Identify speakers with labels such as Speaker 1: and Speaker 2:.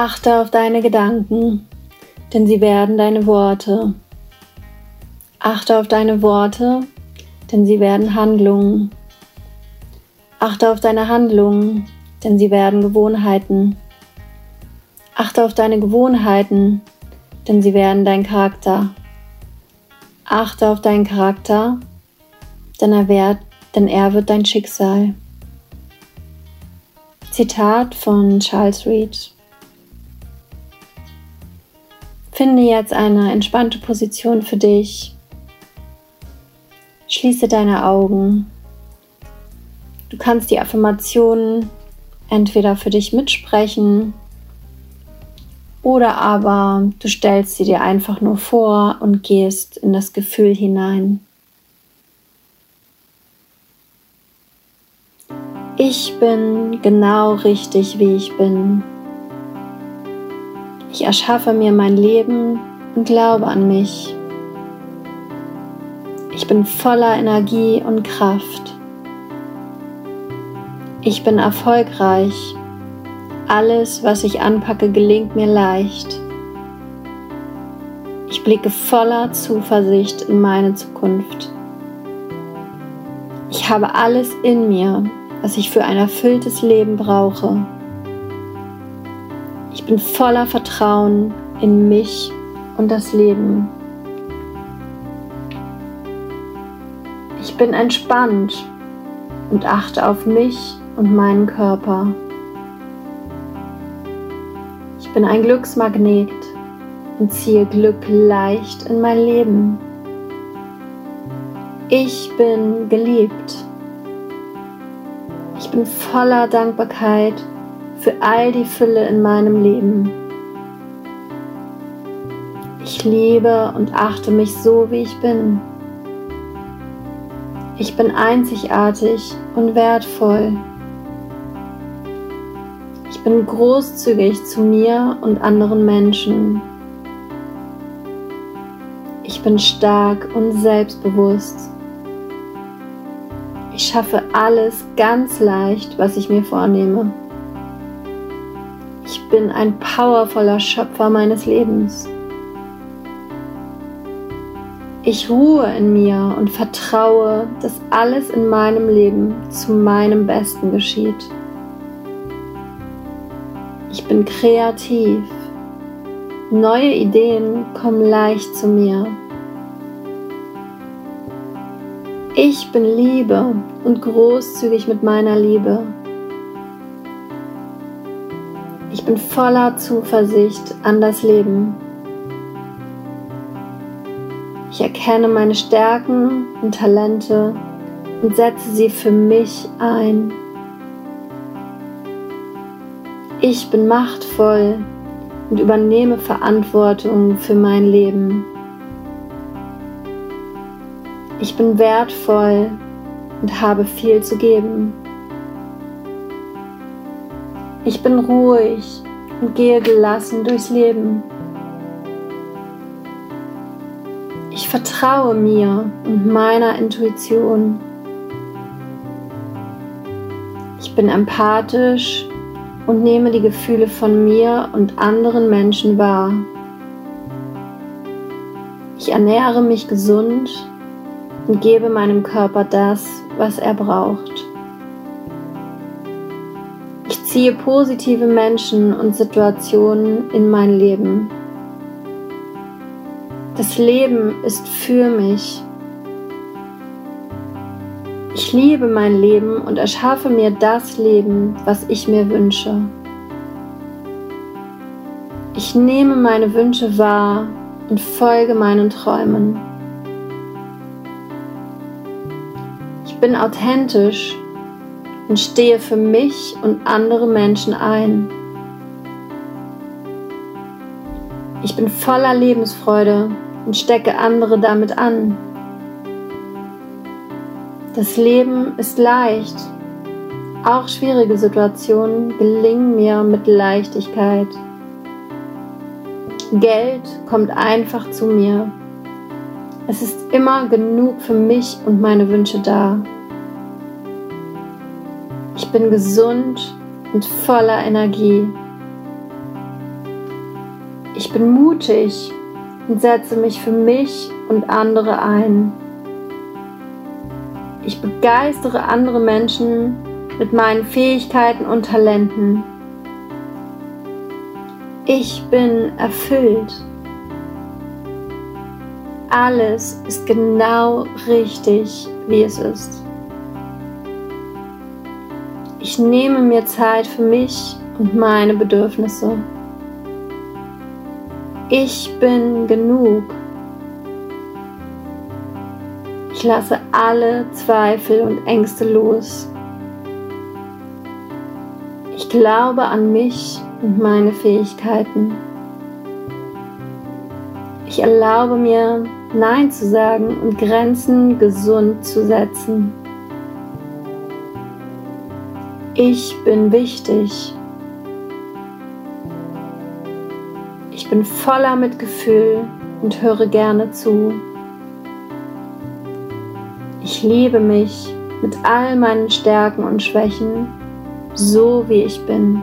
Speaker 1: Achte auf deine Gedanken, denn sie werden deine Worte. Achte auf deine Worte, denn sie werden Handlungen. Achte auf deine Handlungen, denn sie werden Gewohnheiten. Achte auf deine Gewohnheiten, denn sie werden dein Charakter. Achte auf deinen Charakter, denn er, wird, denn er wird dein Schicksal. Zitat von Charles Reed. Finde jetzt eine entspannte Position für dich. Schließe deine Augen. Du kannst die Affirmationen entweder für dich mitsprechen oder aber du stellst sie dir einfach nur vor und gehst in das Gefühl hinein. Ich bin genau richtig, wie ich bin. Ich erschaffe mir mein Leben und glaube an mich. Ich bin voller Energie und Kraft. Ich bin erfolgreich. Alles, was ich anpacke, gelingt mir leicht. Ich blicke voller Zuversicht in meine Zukunft. Ich habe alles in mir, was ich für ein erfülltes Leben brauche. Bin voller Vertrauen in mich und das Leben. Ich bin entspannt und achte auf mich und meinen Körper. Ich bin ein Glücksmagnet und ziehe Glück leicht in mein Leben. Ich bin geliebt. Ich bin voller Dankbarkeit für all die Fülle in meinem Leben. Ich liebe und achte mich so, wie ich bin. Ich bin einzigartig und wertvoll. Ich bin großzügig zu mir und anderen Menschen. Ich bin stark und selbstbewusst. Ich schaffe alles ganz leicht, was ich mir vornehme. Ich bin ein powervoller Schöpfer meines Lebens. Ich ruhe in mir und vertraue, dass alles in meinem Leben zu meinem Besten geschieht. Ich bin kreativ. Neue Ideen kommen leicht zu mir. Ich bin Liebe und großzügig mit meiner Liebe. Bin voller Zuversicht an das Leben. Ich erkenne meine Stärken und Talente und setze sie für mich ein. Ich bin machtvoll und übernehme Verantwortung für mein Leben. Ich bin wertvoll und habe viel zu geben. Ich bin ruhig und gehe gelassen durchs Leben. Ich vertraue mir und meiner Intuition. Ich bin empathisch und nehme die Gefühle von mir und anderen Menschen wahr. Ich ernähre mich gesund und gebe meinem Körper das, was er braucht ziehe positive Menschen und Situationen in mein Leben. Das Leben ist für mich. Ich liebe mein Leben und erschaffe mir das Leben, was ich mir wünsche. Ich nehme meine Wünsche wahr und folge meinen Träumen. Ich bin authentisch und stehe für mich und andere Menschen ein. Ich bin voller Lebensfreude und stecke andere damit an. Das Leben ist leicht. Auch schwierige Situationen gelingen mir mit Leichtigkeit. Geld kommt einfach zu mir. Es ist immer genug für mich und meine Wünsche da. Ich bin gesund und voller Energie. Ich bin mutig und setze mich für mich und andere ein. Ich begeistere andere Menschen mit meinen Fähigkeiten und Talenten. Ich bin erfüllt. Alles ist genau richtig, wie es ist. Ich nehme mir Zeit für mich und meine Bedürfnisse. Ich bin genug. Ich lasse alle Zweifel und Ängste los. Ich glaube an mich und meine Fähigkeiten. Ich erlaube mir, Nein zu sagen und Grenzen gesund zu setzen. Ich bin wichtig. Ich bin voller Mitgefühl und höre gerne zu. Ich liebe mich mit all meinen Stärken und Schwächen, so wie ich bin.